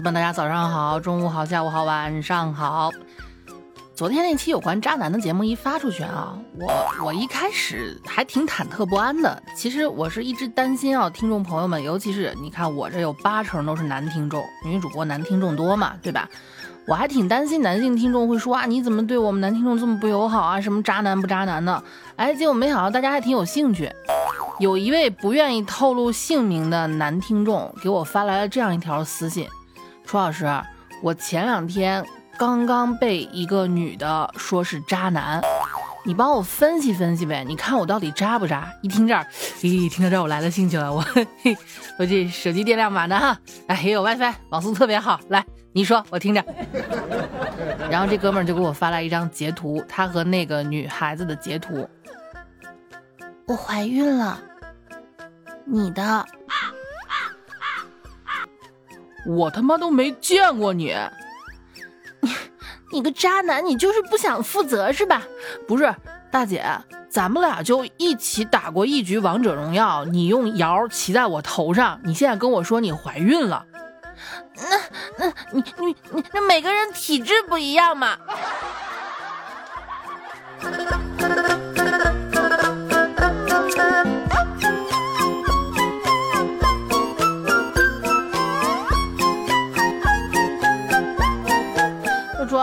位宝子们，大家早上好，中午好，下午好，晚上好。昨天那期有关渣男的节目一发出去啊，我我一开始还挺忐忑不安的。其实我是一直担心啊，听众朋友们，尤其是你看我这有八成都是男听众，女主播男听众多嘛，对吧？我还挺担心男性听众会说啊，你怎么对我们男听众这么不友好啊？什么渣男不渣男的？哎，结果没想到大家还挺有兴趣。有一位不愿意透露姓名的男听众给我发来了这样一条私信：楚老师，我前两天。刚刚被一个女的说是渣男，你帮我分析分析呗？你看我到底渣不渣？一听这儿，咦，听到这儿我来了兴趣了，我嘿 我这手机电量满的哈，哎，也有 WiFi，网速特别好。来，你说我听着。然后这哥们儿就给我发来一张截图，他和那个女孩子的截图。我怀孕了，你的？我他妈都没见过你。你个渣男，你就是不想负责是吧？不是，大姐，咱们俩就一起打过一局王者荣耀，你用瑶骑在我头上，你现在跟我说你怀孕了，那那你你你那每个人体质不一样嘛。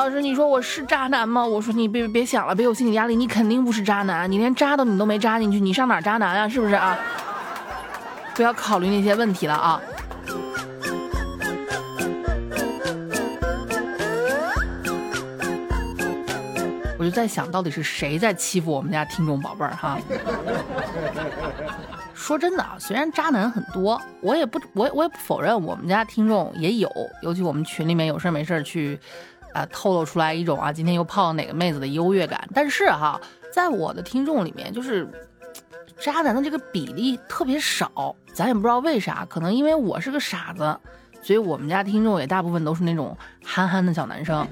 老师你说我是渣男吗？我说你别别想了，别有心理压力，你肯定不是渣男，你连渣都你都没扎进去，你上哪渣男啊？是不是啊？不要考虑那些问题了啊！我就在想到底是谁在欺负我们家听众宝贝儿哈？说真的啊，虽然渣男很多，我也不我我也不否认我们家听众也有，尤其我们群里面有事没事去。啊，透露出来一种啊，今天又泡哪个妹子的优越感。但是哈，在我的听众里面，就是渣男的这个比例特别少，咱也不知道为啥，可能因为我是个傻子，所以我们家听众也大部分都是那种憨憨的小男生。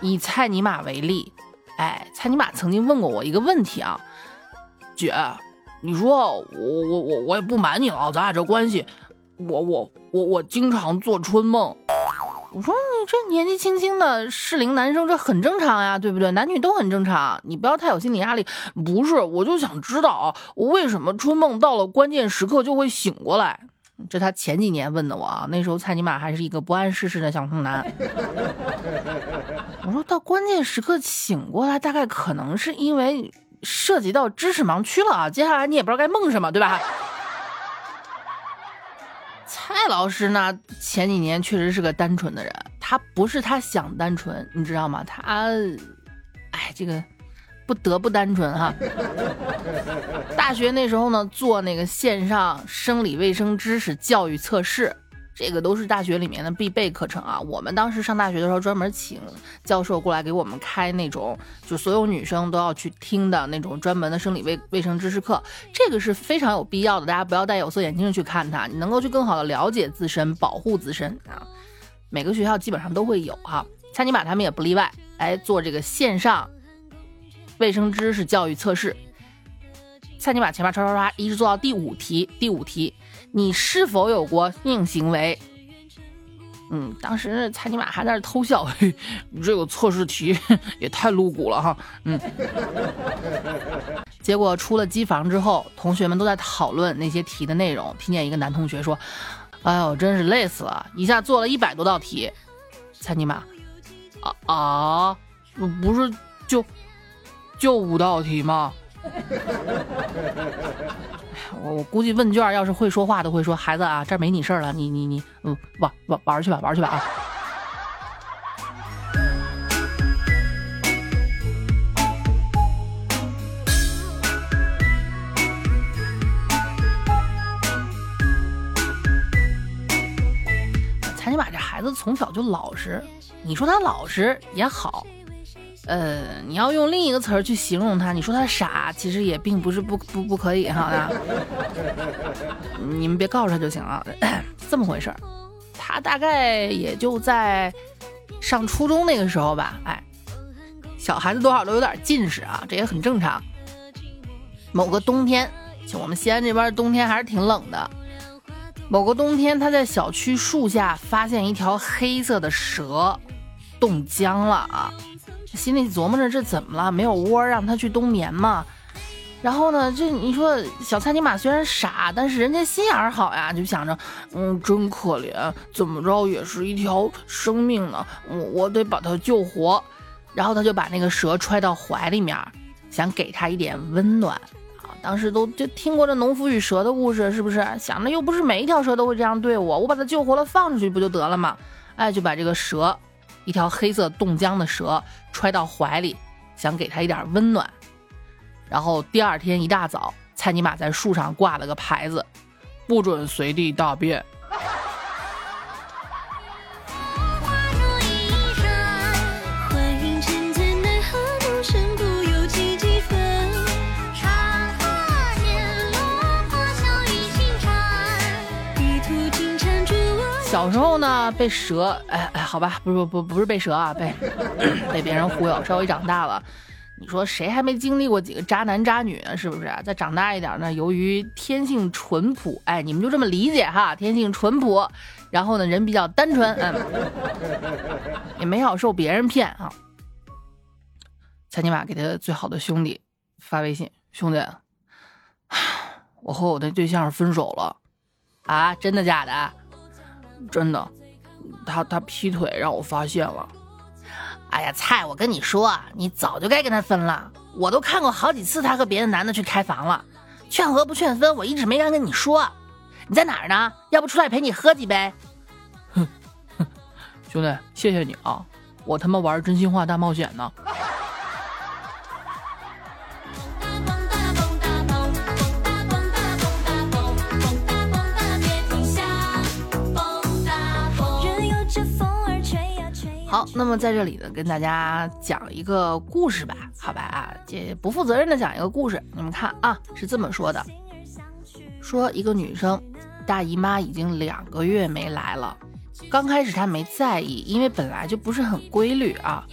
以蔡尼玛为例，哎，蔡尼玛曾经问过我一个问题啊，姐，你说我我我我也不瞒你了，咱俩这关系，我我我我经常做春梦。我说你这年纪轻轻的适龄男生，这很正常呀，对不对？男女都很正常，你不要太有心理压力。不是，我就想知道我为什么春梦到了关键时刻就会醒过来。这他前几年问的我啊，那时候蔡尼玛还是一个不谙世事的小童男。我说到关键时刻醒过来，大概可能是因为涉及到知识盲区了啊。接下来你也不知道该梦什么，对吧？老师呢？前几年确实是个单纯的人，他不是他想单纯，你知道吗？他，哎，这个不得不单纯哈。大学那时候呢，做那个线上生理卫生知识教育测试。这个都是大学里面的必备课程啊！我们当时上大学的时候，专门请教授过来给我们开那种，就所有女生都要去听的那种专门的生理卫卫生知识课。这个是非常有必要的，大家不要戴有色眼镜去看它，你能够去更好的了解自身，保护自身啊。每个学校基本上都会有哈，蔡尼玛他们也不例外，来做这个线上卫生知识教育测试。蔡尼玛前面刷刷刷，一直做到第五题，第五题。你是否有过性行为？嗯，当时蔡尼玛还在那偷笑，嘿这个测试题 也太露骨了哈。嗯，结果出了机房之后，同学们都在讨论那些题的内容。听见一个男同学说：“哎呦，真是累死了，一下做了一百多道题。”蔡尼玛，啊啊，不是就就五道题吗？我我估计问卷要是会说话都会说孩子啊，这没你事儿了，你你你，嗯，玩玩玩去吧，玩去吧啊！蔡尼玛这孩子从小就老实，你说他老实也好。呃，你要用另一个词儿去形容他，你说他傻，其实也并不是不不不可以哈。你们别告诉他就行了，这么回事儿。他大概也就在上初中那个时候吧，哎，小孩子多少都有点近视啊，这也很正常。某个冬天，就我们西安这边冬天还是挺冷的，某个冬天，他在小区树下发现一条黑色的蛇冻僵了啊，心里琢磨着这怎么了？没有窝让它去冬眠吗？然后呢，这你说小蔡尼玛虽然傻，但是人家心眼儿好呀，就想着，嗯，真可怜，怎么着也是一条生命呢，我我得把它救活。然后他就把那个蛇揣到怀里面，想给他一点温暖啊。当时都就听过这农夫与蛇的故事，是不是？想着又不是每一条蛇都会这样对我，我把它救活了放出去不就得了吗？哎，就把这个蛇，一条黑色冻僵的蛇揣到怀里，想给他一点温暖。然后第二天一大早，蔡尼玛在树上挂了个牌子，不准随地大便。小时候呢，被蛇，哎哎，好吧，不不不不是被蛇啊，被 被别人忽悠。稍微长大了，你说谁还没经历过几个渣男渣女呢？是不是？再长大一点呢，由于天性淳朴，哎，你们就这么理解哈，天性淳朴，然后呢，人比较单纯，嗯，也没少受别人骗啊。蔡尼玛给他最好的兄弟发微信，兄弟，我和我的对象分手了，啊，真的假的？真的，他他劈腿让我发现了。哎呀，菜，我跟你说，你早就该跟他分了。我都看过好几次他和别的男的去开房了，劝和不劝分，我一直没敢跟你说。你在哪儿呢？要不出来陪你喝几杯？哼哼，兄弟，谢谢你啊，我他妈玩真心话大冒险呢。那么在这里呢，跟大家讲一个故事吧，好吧啊，这不负责任的讲一个故事。你们看啊，是这么说的：说一个女生大姨妈已经两个月没来了，刚开始她没在意，因为本来就不是很规律啊。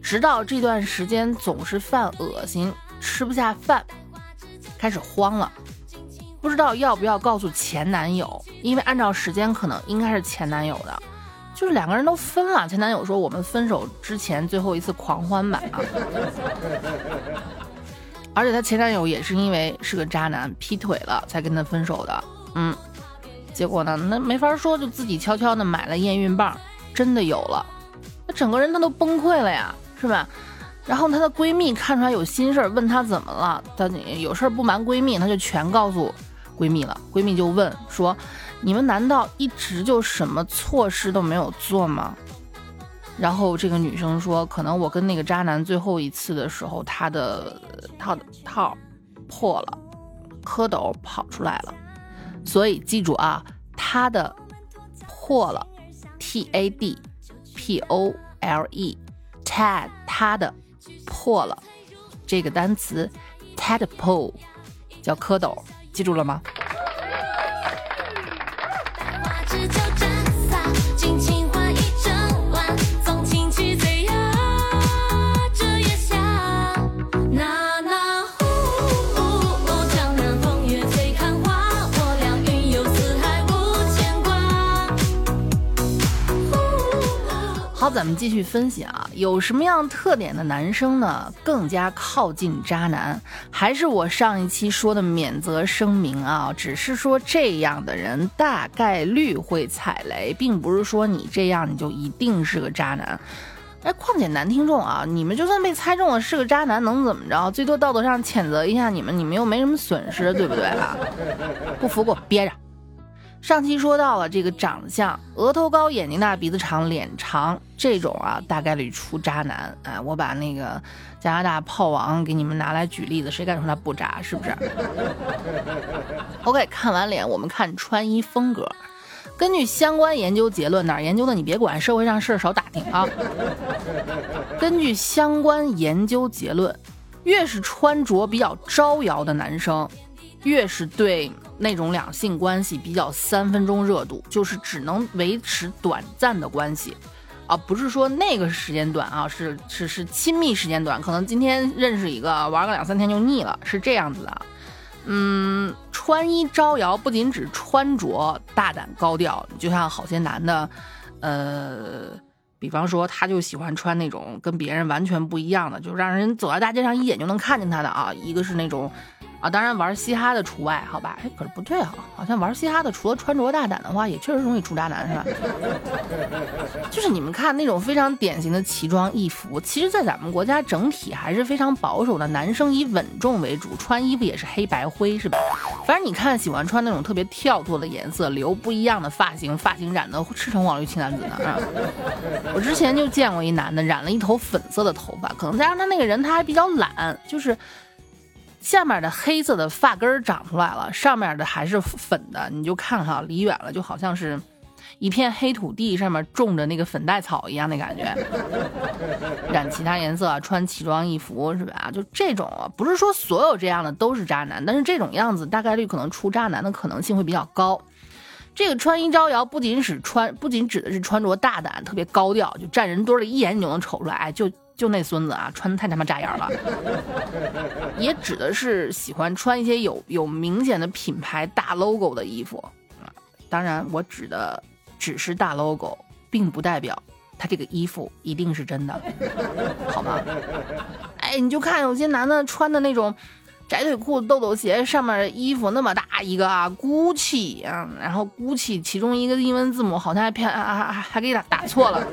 直到这段时间总是犯恶心，吃不下饭，开始慌了，不知道要不要告诉前男友，因为按照时间可能应该是前男友的。就是两个人都分了，前男友说我们分手之前最后一次狂欢吧啊！而且她前男友也是因为是个渣男，劈腿了才跟她分手的。嗯，结果呢，那没法说，就自己悄悄的买了验孕棒，真的有了，那整个人她都崩溃了呀，是吧？然后她的闺蜜看出来有心事，问她怎么了，她有事不瞒闺蜜，她就全告诉闺蜜了。闺蜜就问说。你们难道一直就什么错事都没有做吗？然后这个女生说，可能我跟那个渣男最后一次的时候，他的套的套破了，蝌蚪跑出来了，所以记住啊，他的破了，T A D P O L E，tad 他的破了，这个单词 tadpole 叫蝌蚪，记住了吗？咱们继续分析啊，有什么样特点的男生呢？更加靠近渣男？还是我上一期说的免责声明啊？只是说这样的人大概率会踩雷，并不是说你这样你就一定是个渣男。哎，况且男听众啊，你们就算被猜中了是个渣男，能怎么着？最多道德上谴责一下你们，你们又没什么损失，对不对啊？不服给我憋着。上期说到了这个长相，额头高、眼睛大、鼻子长、脸长这种啊，大概率出渣男。哎，我把那个加拿大炮王给你们拿来举例子，谁敢说他不渣？是不是？OK，看完脸，我们看穿衣风格。根据相关研究结论，哪研究的你别管，社会上事儿少打听啊。根据相关研究结论，越是穿着比较招摇的男生。越是对那种两性关系比较三分钟热度，就是只能维持短暂的关系，啊，不是说那个时间短啊，是是是亲密时间短，可能今天认识一个玩个两三天就腻了，是这样子的。嗯，穿衣招摇不仅指穿着大胆高调，就像好些男的，呃，比方说他就喜欢穿那种跟别人完全不一样的，就让人走在大街上一眼就能看见他的啊，一个是那种。啊，当然玩嘻哈的除外，好吧？哎，可是不对啊，好像玩嘻哈的除了穿着大胆的话，也确实容易出渣男，是吧？就是你们看那种非常典型的奇装异服，其实，在咱们国家整体还是非常保守的，男生以稳重为主，穿衣服也是黑白灰，是吧？反正你看，喜欢穿那种特别跳脱的颜色，留不一样的发型，发型染的赤橙黄绿青蓝紫的。啊！我之前就见过一男的染了一头粉色的头发，可能加上他那个人他还比较懒，就是。下面的黑色的发根长出来了，上面的还是粉的，你就看哈，离远了就好像是一片黑土地上面种着那个粉黛草一样的感觉。染其他颜色，穿奇装异服是吧？就这种，不是说所有这样的都是渣男，但是这种样子大概率可能出渣男的可能性会比较高。这个穿衣招摇不仅使穿，不仅指的是穿着大胆、特别高调，就站人堆里一眼你就能瞅出来，哎，就。就那孙子啊，穿的太他妈扎眼了，也指的是喜欢穿一些有有明显的品牌大 logo 的衣服啊。当然，我指的只是大 logo，并不代表他这个衣服一定是真的，好吗？哎，你就看有些男的穿的那种窄腿裤、豆豆鞋，上面衣服那么大一个啊，GUCCI 啊，然后 GUCCI 其中一个英文字母好像还偏还还还给打打错了。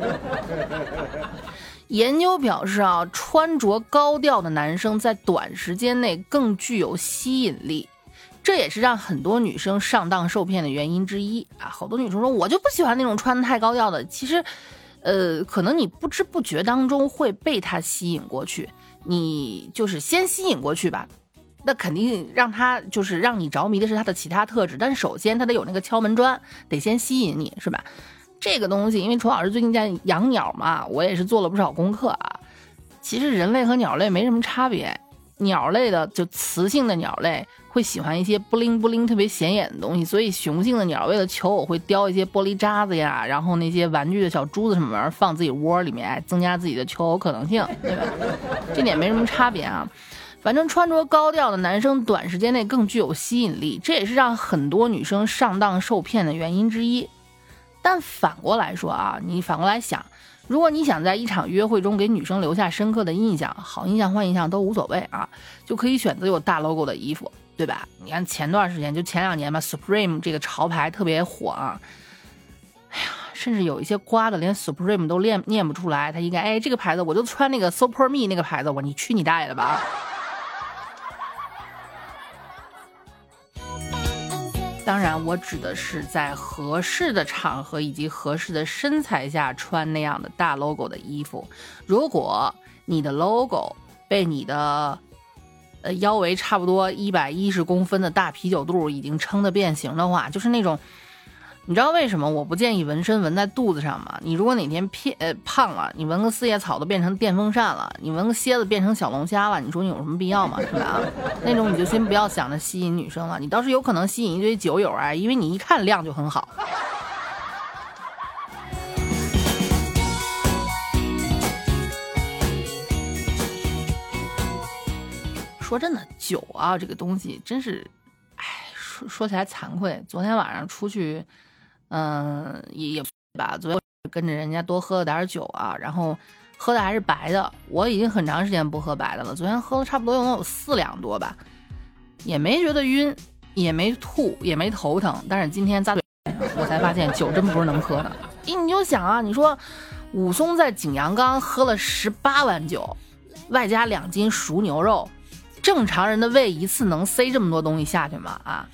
研究表示啊，穿着高调的男生在短时间内更具有吸引力，这也是让很多女生上当受骗的原因之一啊。好多女生说，我就不喜欢那种穿的太高调的。其实，呃，可能你不知不觉当中会被他吸引过去，你就是先吸引过去吧。那肯定让他就是让你着迷的是他的其他特质，但首先他得有那个敲门砖，得先吸引你，是吧？这个东西，因为楚老师最近在养鸟嘛，我也是做了不少功课啊。其实人类和鸟类没什么差别，鸟类的就雌性的鸟类会喜欢一些不灵不灵、特别显眼的东西，所以雄性的鸟为了求偶会叼一些玻璃渣子呀，然后那些玩具的小珠子什么玩意儿放自己窝里面，增加自己的求偶可能性，对吧？这点没什么差别啊。反正穿着高调的男生短时间内更具有吸引力，这也是让很多女生上当受骗的原因之一。但反过来说啊，你反过来想，如果你想在一场约会中给女生留下深刻的印象，好印象坏印象都无所谓啊，就可以选择有大 logo 的衣服，对吧？你看前段时间就前两年吧，Supreme 这个潮牌特别火啊，哎呀，甚至有一些瓜的连 Supreme 都念念不出来，他应该哎这个牌子我就穿那个 Super Me 那个牌子，我你去你大爷的吧！当然，我指的是在合适的场合以及合适的身材下穿那样的大 logo 的衣服。如果你的 logo 被你的呃腰围差不多一百一十公分的大啤酒肚已经撑得变形的话，就是那种。你知道为什么我不建议纹身纹在肚子上吗？你如果哪天偏呃胖了，你纹个四叶草都变成电风扇了，你纹个蝎子变成小龙虾了，你说你有什么必要吗？是吧？那种你就先不要想着吸引女生了，你倒是有可能吸引一堆酒友啊，因为你一看量就很好。说真的，酒啊这个东西真是，哎，说说起来惭愧，昨天晚上出去。嗯，也也吧。昨天跟着人家多喝了点酒啊，然后喝的还是白的。我已经很长时间不喝白的了，昨天喝了差不多有有四两多吧，也没觉得晕，也没吐，也没头疼。但是今天咂嘴，我才发现酒真不是能喝的。你你就想啊，你说武松在景阳冈喝了十八碗酒，外加两斤熟牛肉，正常人的胃一次能塞这么多东西下去吗？啊？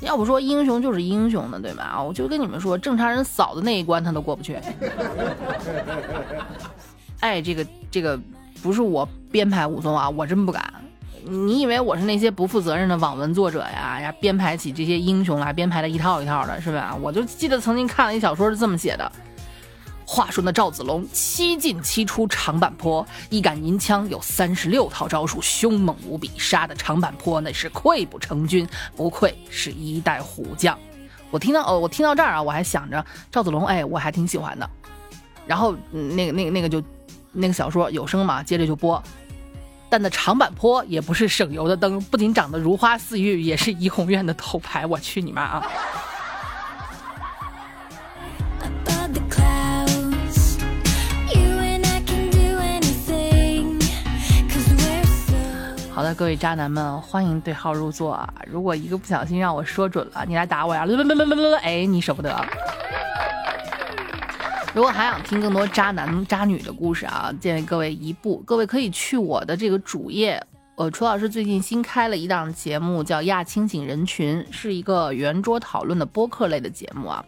要不说英雄就是英雄呢，对吧？啊，我就跟你们说，正常人扫的那一关他都过不去。哎，这个这个不是我编排武松啊，我真不敢。你以为我是那些不负责任的网文作者呀？呀，编排起这些英雄来，编排的一套一套的，是吧？我就记得曾经看了一小说是这么写的。话说那赵子龙七进七出长坂坡，一杆银枪有三十六套招数，凶猛无比，杀的长坂坡那是溃不成军，不愧是一代虎将。我听到哦，我听到这儿啊，我还想着赵子龙，哎，我还挺喜欢的。然后那个那个那个就那个小说有声嘛，接着就播。但那长坂坡也不是省油的灯，不仅长得如花似玉，也是怡红院的头牌。我去你妈啊！各位渣男们，欢迎对号入座啊！如果一个不小心让我说准了，你来打我呀！哎，你舍不得。如果还想听更多渣男渣女的故事啊，建议各位一步，各位可以去我的这个主页。呃，楚老师最近新开了一档节目，叫《亚清醒人群》，是一个圆桌讨论的播客类的节目啊。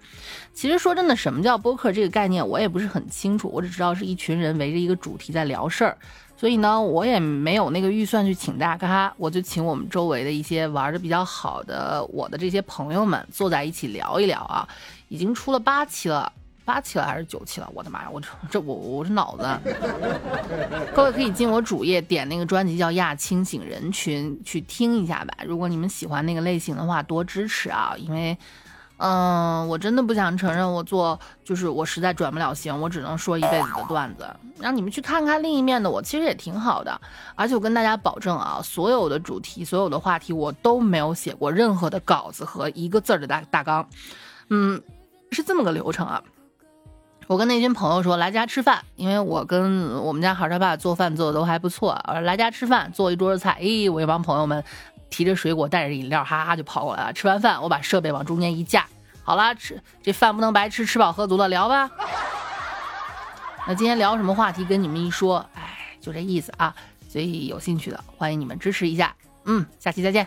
其实说真的，什么叫播客这个概念，我也不是很清楚，我只知道是一群人围着一个主题在聊事儿。所以呢，我也没有那个预算去请大咖，我就请我们周围的一些玩的比较好的我的这些朋友们坐在一起聊一聊啊。已经出了八期了。八期了还是九期了？我的妈呀！我这这我我这脑子。各位可以进我主页点那个专辑叫《亚清醒人群》去听一下吧。如果你们喜欢那个类型的话，多支持啊！因为，嗯，我真的不想承认我做就是我实在转不了型，我只能说一辈子的段子。让你们去看看另一面的我，其实也挺好的。而且我跟大家保证啊，所有的主题、所有的话题，我都没有写过任何的稿子和一个字儿的大大纲。嗯，是这么个流程啊。我跟那群朋友说来家吃饭，因为我跟我们家孩儿他爸做饭做的都还不错。来家吃饭，做一桌子菜。咦，我一帮朋友们提着水果，带着饮料，哈哈就跑过来了。吃完饭，我把设备往中间一架，好了，吃这饭不能白吃，吃饱喝足了，聊吧。那今天聊什么话题？跟你们一说，哎，就这意思啊。所以有兴趣的，欢迎你们支持一下。嗯，下期再见。